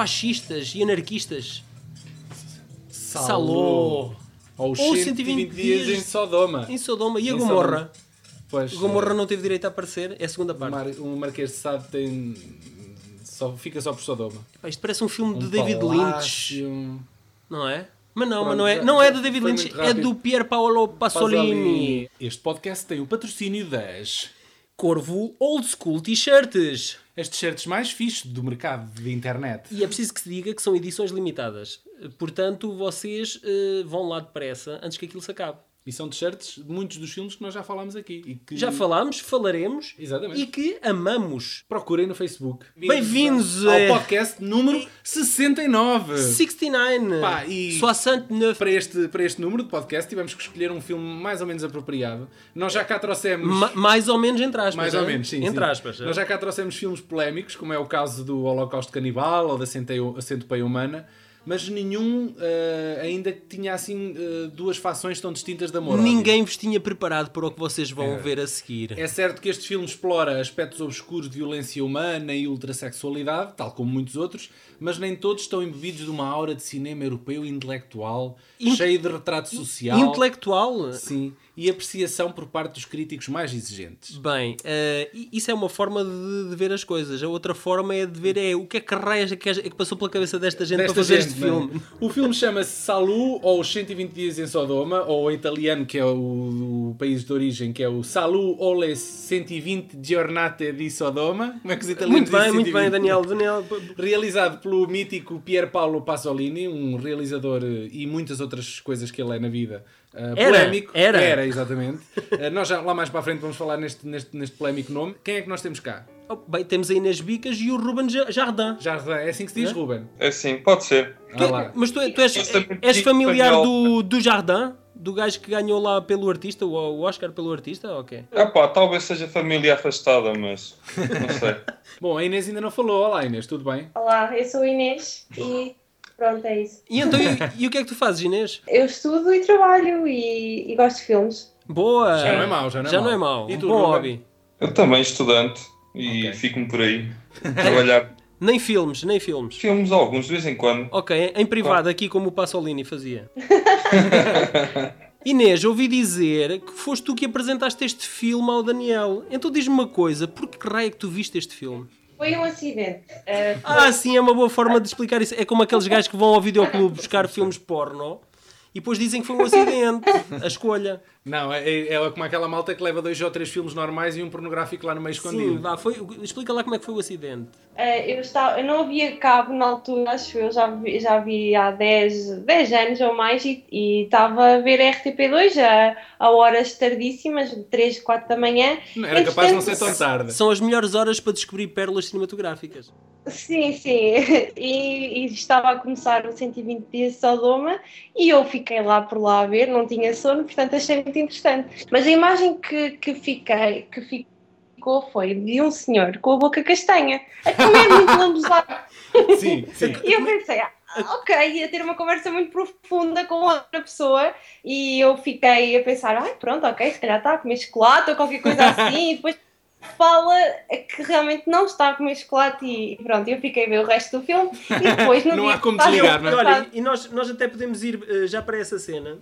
fascistas e anarquistas. Salô. Salô. Ou Ou 120 dias em Sodoma. Em Sodoma. E a Em Gomorra? Pois, A Gomorra não teve direito a aparecer. É a segunda parte. Mar, o Marquês de Sade tem... Só, fica só por Sodoma. Isto parece um filme de Um David Lynch. Não é? Mas não, Pronto, mas não é, não é do David Lynch, é do Pier Paolo Pasolini. Este podcast tem o patrocínio das... Corvo Old School T-shirts. As t-shirts mais fixes do mercado de internet. E é preciso que se diga que são edições limitadas. Portanto, vocês eh, vão lá depressa antes que aquilo se acabe. E são t-shirts de muitos dos filmes que nós já falámos aqui. E que... Já falámos, falaremos Exatamente. e que amamos. Procurem no Facebook. Bem-vindos ao a- podcast número 69. 69. Pá, e- 69. Para este, para este número de podcast tivemos que escolher um filme mais ou menos apropriado. Nós já cá trouxemos... Ma- mais ou menos entre aspas. Mais ou é? menos, sim. Entre sim. aspas. é? Nós já cá trouxemos filmes polémicos, como é o caso do Holocausto Canibal ou da Centeio- a Centopeia Humana, mas nenhum eh, ainda tinha assim eh, duas fações tão distintas de amor. ódio. Ninguém vos tinha preparado para o que vocês vão É. ver a seguir. É certo que este filme explora aspectos obscuros de violência humana e ultrassexualidade, tal como muitos outros, mas nem todos estão embebidos de uma aura de cinema europeu intelectual, In- cheio de retrato social. Intelectual? Sim, e apreciação por parte dos críticos mais exigentes. Bem, i- isso é uma forma de, de ver as coisas. A outra forma é de ver é o que é que raios é que, é que passou pela cabeça desta gente Desta para fazer gente, este não é? filme. O filme chama-se Salu, ou Os 120 Dias em Sodoma, ou em italiano, que é o, o país de origem, que é o Salu ou le 120 Giornate di Sodoma. Como é que os italianos Muito bem, muito bem, 120? Daniel. Daniel Realizado pelo mítico Pier Paolo Pasolini, um realizador eh, e muitas outras coisas que ele é na vida. Eh, Era, polémico. era. Era, exatamente. Eh, nós já lá mais para a frente vamos falar neste, neste, neste polémico nome. Quem é que nós temos cá? Oh, bem, temos a Inês Bicas e o Ruben Ja- Jardim. Jardim, é assim que se diz, É? Ruben? É sim, pode ser. Ah lá. Mas tu, tu és, és familiar do, do Jardim? Do gajo que ganhou lá pelo artista, o o Oscar pelo artista? Ok. Epá, talvez seja família afastada, mas não sei. Bom, a Inês ainda não falou. Olá Inês, tudo bem? Olá, eu sou a Inês e pronto, é isso. E então, e, e o que é que tu fazes, Inês? Eu estudo e trabalho e, e gosto de filmes. Boa! Já não é mau, já não é já mau. Não é mau. E tu, Bom Ruben? hobby. Eu também estudante e Ok. fico-me por aí. Trabalhar Nem filmes, nem filmes. filmes alguns, de vez em quando. Ok, em privado, aqui como o Pasolini fazia. Inês, ouvi dizer que foste tu que apresentaste este filme ao Daniel. Então diz-me uma coisa, por que raio é que tu viste este filme? Foi um acidente. Uh, Ah, sim, é uma boa forma de explicar isso. É como aqueles gajos que vão ao videoclube buscar filmes porno e depois dizem que foi um acidente, a escolha. Não, é, é, é como aquela malta que leva dois ou três filmes normais e um pornográfico lá no meio Sim, escondido. vá, foi, explica lá como é que foi o acidente. uh, eu, estava, eu não havia cabo na altura, acho eu já vi, já vi há 10, 10 anos ou mais e e estava a ver RTP2 a, a horas tardíssimas, 3, 4 da manhã. Não, era capaz de não ser tão tarde. São as melhores horas para descobrir pérolas cinematográficas. Sim, sim. E, e estava a começar o 120 dias de Sodoma e eu fiquei lá por lá a ver, não tinha sono, portanto achei muito interessante. Mas a imagem que, que fiquei, que ficou foi de um senhor com a boca castanha, a comer muito lambuzado. Sim, sim. E eu pensei, ah, ok, ia ter uma conversa muito profunda com outra pessoa e eu fiquei a pensar, ai pronto, ok, se calhar está a comer chocolate ou qualquer coisa assim, e depois fala que realmente não está a comer chocolate e pronto, eu fiquei a ver o resto do filme e depois no Não há como desligar, não é? Olha, e nós, nós até podemos ir eh, já para essa cena,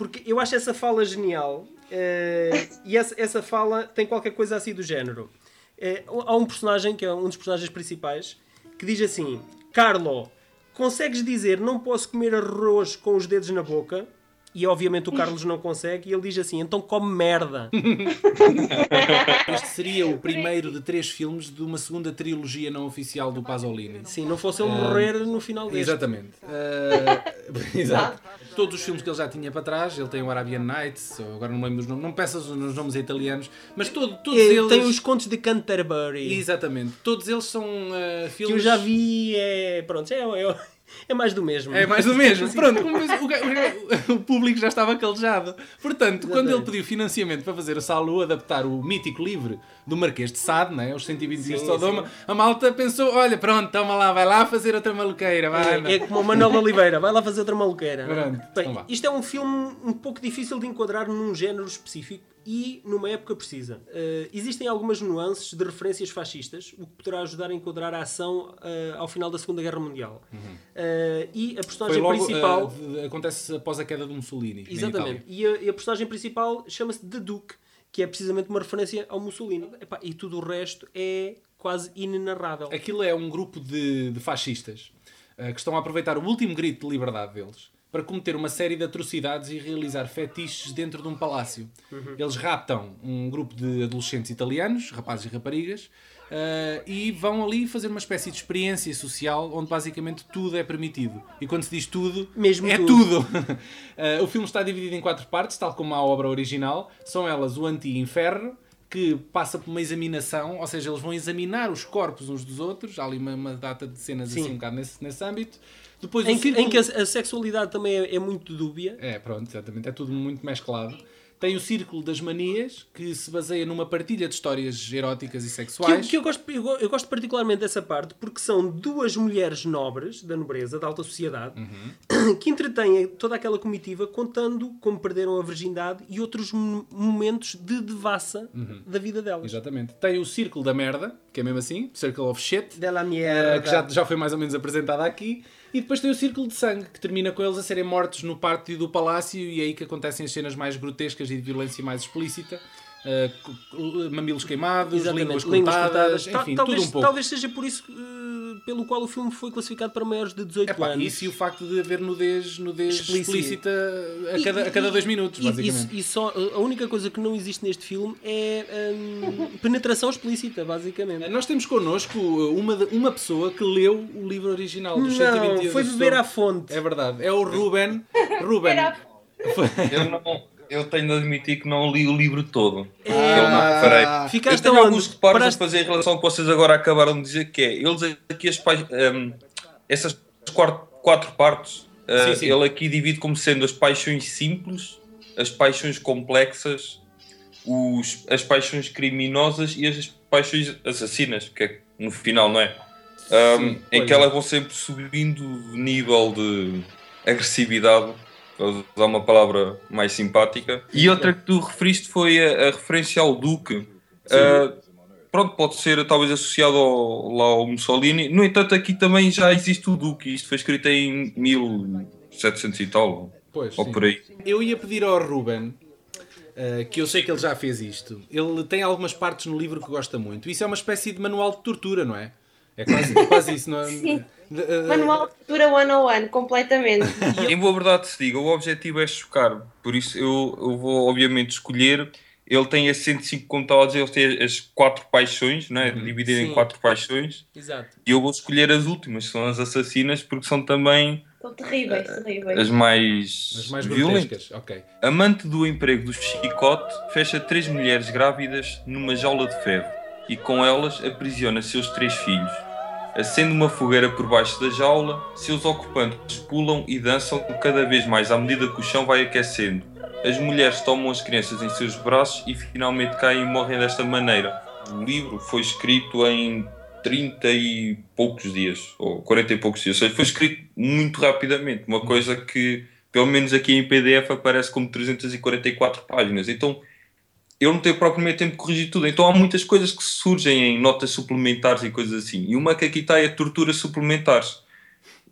porque eu acho essa fala genial eh, e essa, essa fala tem qualquer coisa assim do género. Eh, há um personagem, que é um dos personagens principais, que diz assim: Carlo, consegues dizer não posso comer arroz com os dedos na boca? E obviamente o Carlos não consegue, e ele diz assim: então come merda. Este seria o primeiro de três filmes de uma segunda trilogia não oficial do Pasolini. Sim, não fosse ele morrer no final deste. Exatamente. Ah, exato. Todos os filmes que ele já tinha para trás, ele tem o Arabian Nights, ou agora não me lembro dos nomes, não peças os nomes italianos, mas todo, todos Eh, eles. Tem os contos de Canterbury. Exatamente. Todos eles são ah, que filmes. eu já vi é pronto é, é, é mais do mesmo É mais do mesmo. Pronto, o, o o público já estava calejado. Portanto, quando ele pediu financiamento para fazer o Salu, adaptar o mítico livro do Marquês de Sade, né, os 120 dias de Sim, Sodoma, a malta pensou: olha, pronto, toma lá, vai lá fazer outra maluqueira. Vai, anda." é, é como o Manuel Oliveira vai lá fazer outra maluqueira Pronto, Bem, então isto é um filme um pouco difícil de enquadrar num género específico e numa época precisa. Uh, existem algumas nuances de referências fascistas, o que poderá ajudar a enquadrar a ação uh, ao final da Segunda Guerra Mundial. Uhum. Uh, e a personagem logo, principal. acontece após a queda do Mussolini. Exatamente. E a, e a personagem principal chama-se The Duke, que é precisamente uma referência ao Mussolini. Epá, e tudo o resto é quase inenarrável. Aquilo é um grupo de, de fascistas que estão a aproveitar o último grito de liberdade deles para cometer uma série de atrocidades e realizar fetiches dentro de um palácio. Eles raptam um grupo de adolescentes italianos, rapazes e raparigas, uh, e vão ali fazer uma espécie de experiência social onde basicamente tudo é permitido. E quando se diz tudo, Mesmo é tudo. tudo. Uh, o filme está dividido em quatro partes, tal como a obra original. São elas o anti-inferno, que passa por uma examinação, ou seja, eles vão examinar os corpos uns dos outros. Há ali uma, uma data de cenas Sim. assim um bocado nesse, nesse âmbito. Depois Em que, círculo- em que a, a sexualidade também é, é muito dúbia. É, pronto, exatamente. É tudo muito mesclado. Tem o Círculo das Manias, que se baseia numa partilha de histórias eróticas e Que, sexuais. que eu, gosto, eu, eu gosto particularmente dessa parte porque são duas mulheres nobres da nobreza, da alta sociedade, Uhum. que entretêm toda aquela comitiva contando como perderam a virgindade e outros mo- momentos de devassa Uhum. da vida delas. Exatamente. Tem o Círculo da Merda, que é mesmo assim, Circle of Shit, Dela eh, merda. que já, já foi mais ou menos apresentada aqui. E depois tem o Círculo de Sangue, que termina com eles a serem mortos no pátio do palácio e é aí que acontecem as cenas mais grotescas e de violência mais explícita. Co- mamilos queimados, línguas cortadas, Ta- enfim, talvez, tudo um pouco. talvez seja por isso eh, pelo qual o filme foi classificado para maiores de 18 Epá, anos. isso e o facto de haver nudez, nudez Explícita. explícita a E- cada, a cada dois minutos, e- basicamente. E, e só, a única coisa que não existe neste filme é hum, penetração explícita, basicamente. Nós temos connosco uma, de- uma pessoa que leu o livro original dos 120 Não, foi beber à fonte. É verdade, é o Ruben. Ruben. Era- Eu, não, eu tenho de admitir que não li o livro todo. É, eu não reparei. Eu Ficaste tenho aonde? alguns reparos Paraste- a fazer em relação ao que vocês agora acabaram de dizer, que é, eles aqui as hum, essas quatro, quatro partes, uh, Sim, sim. ele aqui divide como sendo as paixões simples, as paixões complexas, os, as paixões criminosas e as paixões assassinas, que é no final, não é? Um, Sim, em que é. elas vão sempre subindo o nível de agressividade, para usar uma palavra mais simpática. E outra que tu referiste foi a, a referência ao Duque. Uh, pronto, pode ser talvez associado ao, lá ao Mussolini. No entanto, aqui também já existe o Duque. Isto foi escrito em 1700 e tal, Pois, ou sim. por aí. Eu ia pedir ao Ruben, eh, que eu sei que ele já fez isto. Ele tem algumas partes no livro que gosta muito. Isso é uma espécie de manual de tortura, não é? É quase, é quase isso, não é? Sim. De- eh, Manual de Cultura 101, completamente. Em boa verdade se diga, o objetivo é chocar. Por isso eu, eu vou obviamente escolher. Ele tem as 105, como estava a dizer, ele tem as quatro paixões, não é? dividido Sim. em quatro paixões. Exato. E eu vou escolher as últimas, que são as assassinas, porque são também São terríveis, terríveis. as mais, As mais violentas. ok. Amante do emprego do chicote, fecha três mulheres grávidas numa jaula de ferro e com elas aprisiona seus três filhos. Acende uma fogueira por baixo da jaula, seus ocupantes pulam e dançam cada vez mais à medida que o chão vai aquecendo. As mulheres tomam as crianças em seus braços e finalmente caem e morrem desta maneira. O livro foi escrito em 30 e poucos dias, ou 40 e poucos dias, ou seja, foi escrito muito rapidamente, uma coisa que pelo menos aqui em PDF aparece como 344 páginas. Então eu não tenho propriamente tempo de corrigir tudo. Então há muitas coisas que surgem em notas suplementares e coisas assim. E uma que aqui está é torturas suplementares.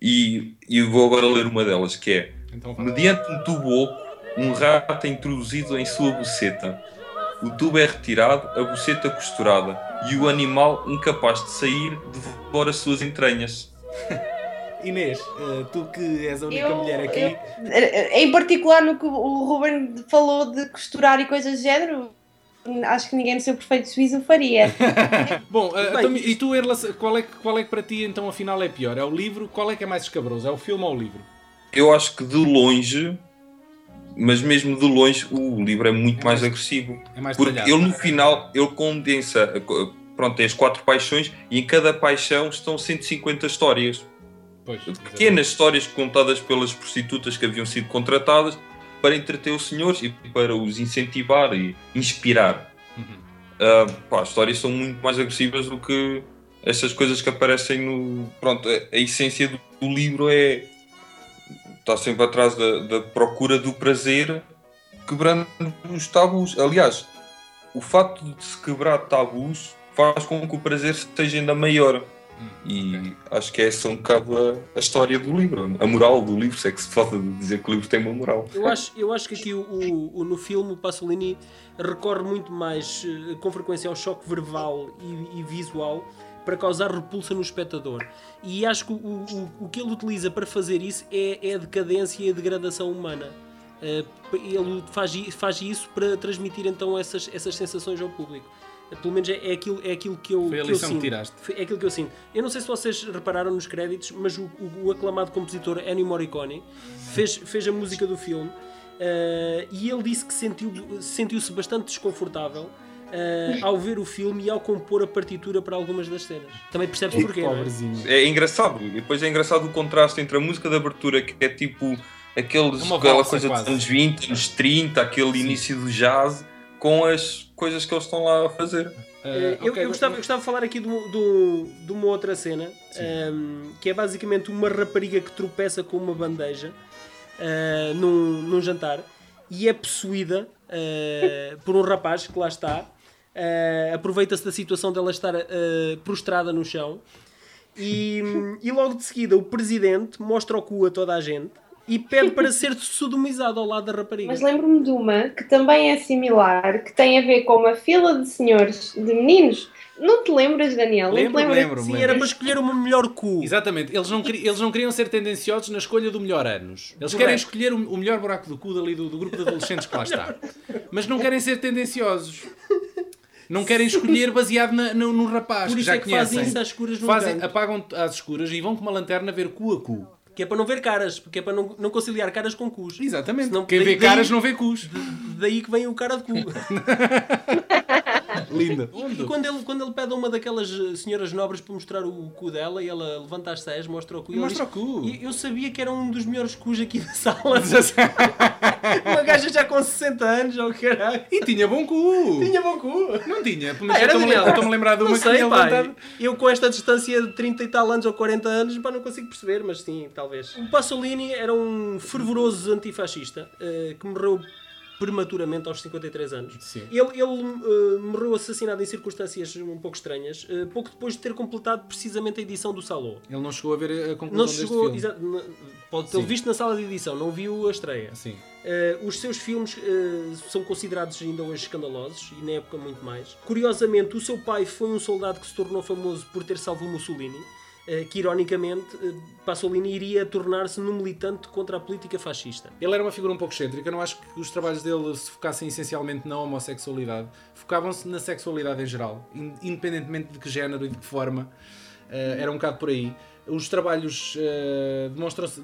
E, e eu vou agora ler uma delas, que é Então. Mediante um tubo oco, um rato é introduzido em sua buceta. O tubo é retirado, a buceta costurada, e o animal, incapaz de sair, devora suas entranhas. Inês, eh, tu que és a única Eu- mulher aqui. eu- Em particular no que o Ruben falou de costurar e coisas do género, acho que ninguém no seu perfeito juízo faria. Bom, eh, então, e tu, qual é, que- qual é que para ti então afinal é pior? É o livro? Qual é que é mais escabroso? É o filme ou o livro? Eu acho que de longe, mas mesmo de longe, o livro é muito mais agressivo. É mais Porque detalhado. ele no final, ele condensa, pronto, tem as quatro paixões e em cada paixão estão 150 histórias. Pois, Pequenas histórias contadas pelas prostitutas que haviam sido contratadas para entreter os senhores e para os incentivar e inspirar. Uhum. Ah, pá, as histórias são muito mais agressivas do que essas coisas que aparecem no. Pronto, a, a essência do, do livro é. está sempre atrás da, da procura do prazer quebrando os tabus. Aliás, o facto de se quebrar tabus faz com que o prazer seja ainda maior. E acho que essa é um bocado a, a história do livro, a moral do livro, se é que se pode dizer que o livro tem uma moral. Eu acho, eu acho que aqui o, o- no filme o Pasolini recorre muito mais eh, com frequência ao choque verbal e, e visual para causar repulsa no espectador. E acho que o, o, o que ele utiliza para fazer isso é, é a decadência e a degradação humana. Eh, ele faz, faz isso para transmitir então essas, essas sensações ao público. Pelo menos é, é aquilo, é aquilo que eu, Foi a que eu lição que sinto. tiraste. Foi- É aquilo que eu sinto. Eu não sei se vocês repararam nos créditos, mas o, o- o aclamado compositor Ennio Morricone fez, fez a música do filme eh, e ele disse que sentiu- sentiu-se bastante desconfortável eh, ao ver o filme e ao compor a partitura para algumas das cenas. Também percebes porquê, é? É engraçado, e depois é engraçado o contraste entre a música de abertura, que é tipo aqueles, É aquela coisa quase. dos anos 20, anos 30, aquele início do jazz, com as coisas que eles estão lá a fazer. Eh, eu, ok, eu gostava, eu gostava de falar aqui de, um- de um- uma outra cena ehm, que é basicamente uma rapariga que tropeça com uma bandeja eh, num, num jantar e é possuída eh, por um rapaz que lá está. eh, Aproveita-se da situação dela estar eh, prostrada no chão e, e logo de seguida o presidente mostra o cu a toda a gente e pede para ser sodomizado ao lado da rapariga. Mas lembro-me de uma que também é similar, que tem a ver com uma fila de senhores, de meninos. Não te lembras, Daniel? Não te Lembro, lembras? lembro. Sim, era para escolher o melhor cu. Exatamente, eles não, eles não queriam ser tendenciosos na escolha do melhor anos. Eles querem escolher o, melhor buraco do cu dali do, do grupo de adolescentes que lá está. Mas não querem ser tendenciosos. Não querem escolher baseado na- no, no rapaz Por que isso já é que conhecem. fazem isso às escuras num Fazem, apagam às escuras e vão com uma lanterna ver cu a cu. Que é para não ver caras, porque é para não, não conciliar caras com cus. Exatamente. Senão, Quem daí- vê caras daí- não vê cus. Daí que vem o cara de cu. Linda. E quando ele, quando ele pede a uma daquelas eh, senhoras nobres para mostrar o cu dela e ela levanta as seias, mostra o cu e ele Mostra diz, o cu. "E Eu sabia que era um dos melhores cus aqui da sala. uma gaja já com 60 anos, ou caralho. E tinha bom cu. Tinha bom cu. Não tinha. Mas Ah, era estou-me a Daniel. eu estou-me a lembrar de uma Não que sei, levantado. Eu com esta distância de 30 e tal anos ou 40 anos, pá, não consigo perceber, mas sim, talvez. O Pasolini era um fervoroso antifascista eh, que morreu prematuramente aos 53 anos. Sim. Ele, ele eh, morreu assassinado em circunstâncias um pouco estranhas, eh, pouco depois de ter completado precisamente a edição do Salô. Ele não chegou a ver a conclusão Não deste chegou, filme. exa- n- pode tê-lo Sim. visto na sala de edição, não viu a estreia. Sim. Uh, os seus filmes uh, são considerados ainda hoje escandalosos e na época muito mais. Curiosamente, o seu pai foi um soldado que se tornou famoso por ter salvo Mussolini, uh, que ironicamente uh, Pasolini iria tornar-se num militante contra a política fascista. Ele era uma figura um pouco excêntrica. Não acho que os trabalhos dele se focassem essencialmente na homossexualidade. Focavam-se na sexualidade em geral, in- independentemente de que género e de que forma. Eh, era um bocado por aí. Os trabalhos eh,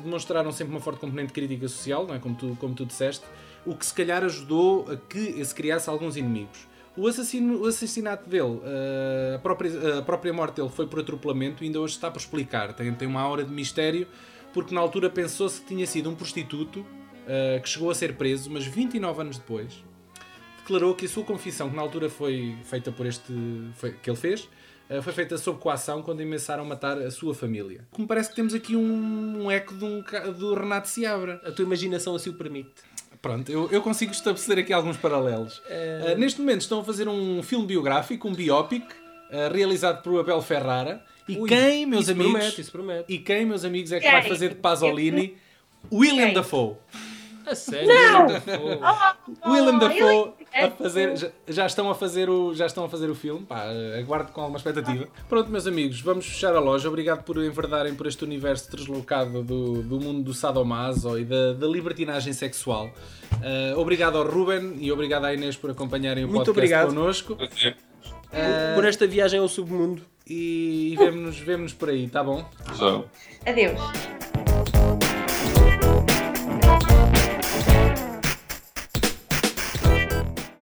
demonstraram sempre uma forte componente crítica social, não é? como, tu, como tu disseste, o que se calhar ajudou a que se criasse alguns inimigos. O, assassino, o assassinato dele, eh, a, própria, a própria morte dele foi por atropelamento e ainda hoje está por explicar. Tem, tem uma aura de mistério, porque na altura pensou-se que tinha sido um prostituto eh, que chegou a ser preso, mas 29 anos depois declarou que a sua confissão, que na altura foi feita por este. foi- que ele fez, eh, foi feita sob coação quando ameaçaram matar a sua família. Como parece que temos aqui um, um eco de um, do Renato Seabra. A tua imaginação assim o permite. Pronto, eu, eu consigo estabelecer aqui alguns paralelos. Uh, neste momento estão a fazer um filme biográfico, um biopic, uh, realizado por Abel Ferrara. E Ui, quem, meus isso amigos, promete, isso promete. e quem, meus amigos, é que vai fazer de Pasolini? William? Dafoe. A sério? Não! Oh. William Oh, Dafoe ele- a fazer, já, já estão a fazer o, já estão a fazer o filme, pá, aguardo com alguma expectativa. Pronto, meus amigos, vamos fechar a loja. Obrigado por enverdarem por este universo deslocado do, do mundo do sadomaso e da, da libertinagem sexual. Uh, obrigado ao Ruben e obrigado à Inês por acompanharem o Muito podcast obrigado. connosco. Por esta viagem ao submundo. E, e vemo-nos vemo por aí, tá bom? Já. Adeus.